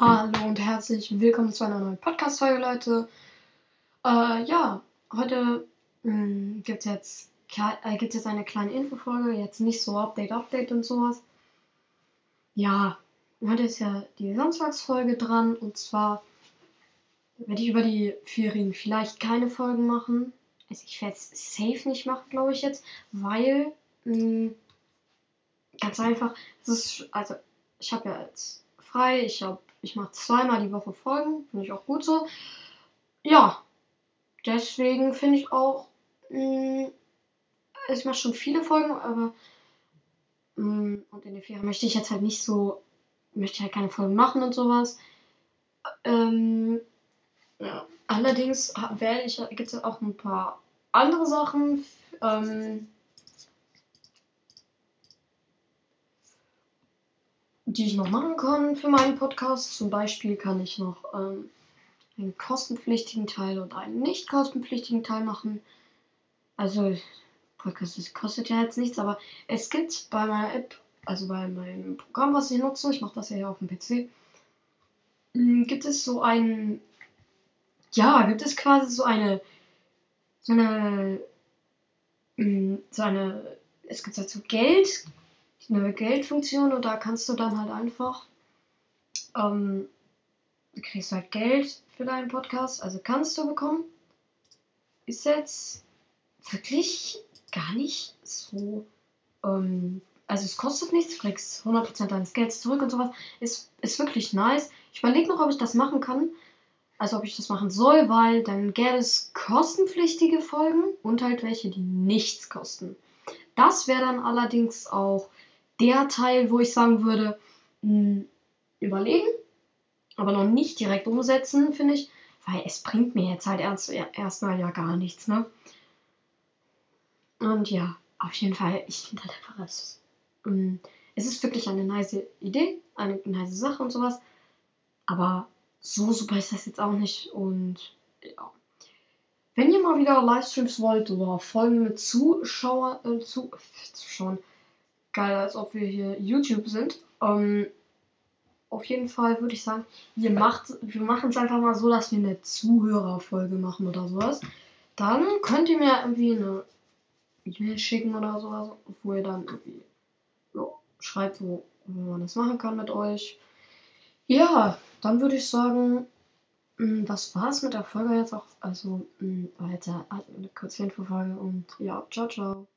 Hallo und herzlich willkommen zu einer neuen Podcast-Folge, Leute. Äh, ja, heute gibt es jetzt, äh, jetzt eine kleine Infofolge, jetzt nicht so Update, Update und sowas. Ja, heute ist ja die Samstagsfolge dran und zwar werde ich über die Ferien vielleicht keine Folgen machen. Also ich werde es safe nicht machen, glaube ich jetzt, weil mh, ganz einfach, es ist, also ich habe ja jetzt frei, ich habe ich mache zweimal die Woche Folgen, finde ich auch gut so. Ja, deswegen finde ich auch, mh, ich mache schon viele Folgen, aber mh, und in den Ferien möchte ich jetzt halt nicht so, möchte halt keine Folgen machen und sowas. Ähm, ja. Allerdings werde ich, gibt es auch ein paar andere Sachen. Ähm, die ich noch machen kann für meinen Podcast. Zum Beispiel kann ich noch ähm, einen kostenpflichtigen Teil und einen nicht kostenpflichtigen Teil machen. Also, Podcast das kostet ja jetzt nichts, aber es gibt bei meiner App, also bei meinem Programm, was ich nutze, ich mache das ja hier auf dem PC, hm, gibt es so ein, ja, gibt es quasi so eine, so eine, hm, so eine, es gibt dazu Geld, eine Geldfunktion und da kannst du dann halt einfach, ähm, du kriegst halt Geld für deinen Podcast, also kannst du bekommen. Ist jetzt wirklich gar nicht so, ähm, also es kostet nichts, du kriegst 100% deines Gelds zurück und sowas. Ist, ist wirklich nice. Ich überlege noch, ob ich das machen kann. Also ob ich das machen soll, weil dann gäbe es kostenpflichtige Folgen und halt welche, die nichts kosten. Das wäre dann allerdings auch der Teil, wo ich sagen würde, mh, hm, überlegen, aber noch nicht direkt umsetzen, finde ich, weil es bringt mir jetzt halt erst, erstmal ja gar nichts, ne? Und ja, auf jeden Fall, ich finde halt einfach, es, mh, hm, es ist wirklich eine nice Idee, eine nice Sache und sowas, aber so super ist das jetzt auch nicht und ja. Wenn ihr mal wieder Livestreams wollt oder Folgen mit Zuschauer, äh, zu, Zuschauern, geil, als ob wir hier YouTube sind. Ähm, auf jeden Fall würde ich sagen, ihr macht, wir machen es einfach mal so, dass wir eine Zuhörerfolge machen oder sowas. Dann könnt ihr mir irgendwie eine E-Mail schicken oder sowas, wo ihr dann irgendwie ja, schreibt, wo, wo man das machen kann mit euch. Ja, dann würde ich sagen, mm, das war's mit der Folge jetzt auch. Also, mm, weiter, eine kurze Infofolge und ja, ciao, ciao.